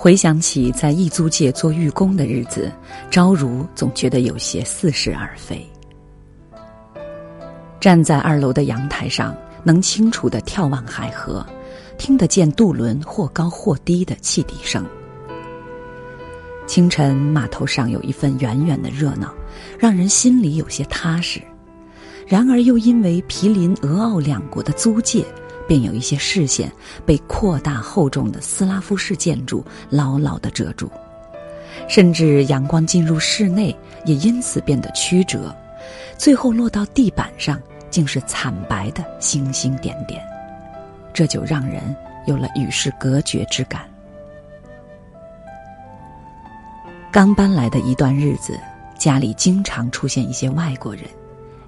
回想起在异租界做寓工的日子，昭如总觉得有些似是而非。站在二楼的阳台上，能清楚的眺望海河，听得见渡轮或高或低的汽笛声。清晨码头上有一份远远的热闹，让人心里有些踏实。然而又因为毗邻俄奥两国的租界。便有一些视线被扩大厚重的斯拉夫式建筑牢牢地遮住，甚至阳光进入室内也因此变得曲折，最后落到地板上竟是惨白的星星点点，这就让人有了与世隔绝之感。刚搬来的一段日子，家里经常出现一些外国人，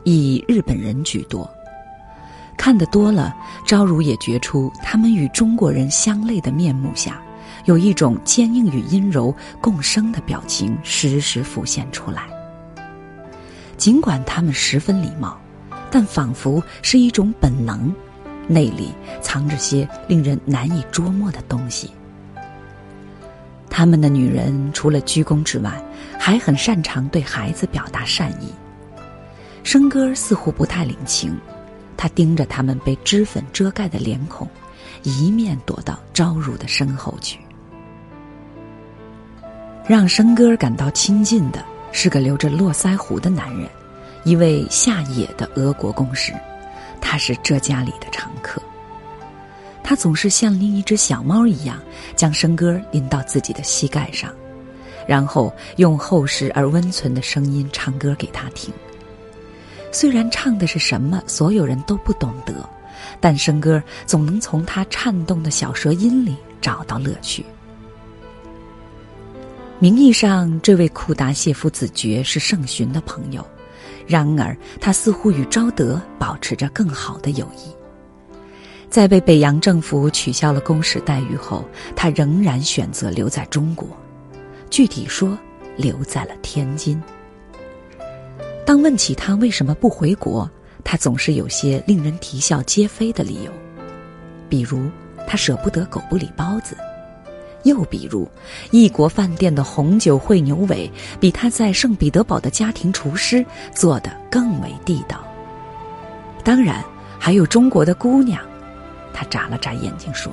以日本人居多。看得多了，朝如也觉出他们与中国人相类的面目下，有一种坚硬与阴柔共生的表情时时浮现出来。尽管他们十分礼貌，但仿佛是一种本能，内里藏着些令人难以捉摸的东西。他们的女人除了鞠躬之外，还很擅长对孩子表达善意。笙歌似乎不太领情。他盯着他们被脂粉遮盖的脸孔，一面躲到朝如的身后去。让生哥感到亲近的是个留着络腮胡的男人，一位下野的俄国公使，他是这家里的常客。他总是像拎一只小猫一样，将笙歌拎到自己的膝盖上，然后用厚实而温存的声音唱歌给他听。虽然唱的是什么，所有人都不懂得，但笙歌总能从他颤动的小舌音里找到乐趣。名义上，这位库达谢夫子爵是盛勋的朋友，然而他似乎与昭德保持着更好的友谊。在被北洋政府取消了公使待遇后，他仍然选择留在中国，具体说，留在了天津。当问起他为什么不回国，他总是有些令人啼笑皆非的理由，比如他舍不得狗不理包子，又比如异国饭店的红酒烩牛尾比他在圣彼得堡的家庭厨师做的更为地道。当然还有中国的姑娘，他眨了眨眼睛说。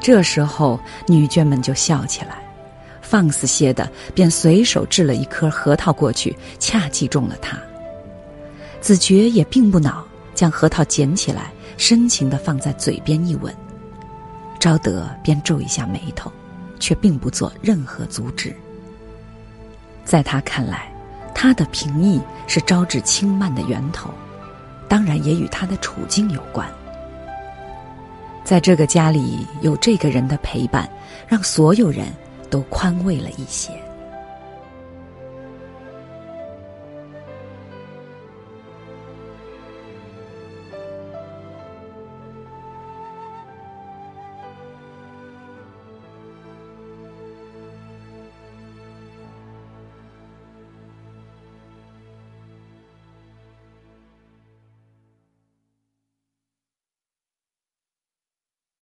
这时候女眷们就笑起来。放肆些的，便随手掷了一颗核桃过去，恰击中了他。子爵也并不恼，将核桃捡起来，深情的放在嘴边一吻。昭德便皱一下眉头，却并不做任何阻止。在他看来，他的平易是招致轻慢的源头，当然也与他的处境有关。在这个家里有这个人的陪伴，让所有人。都宽慰了一些。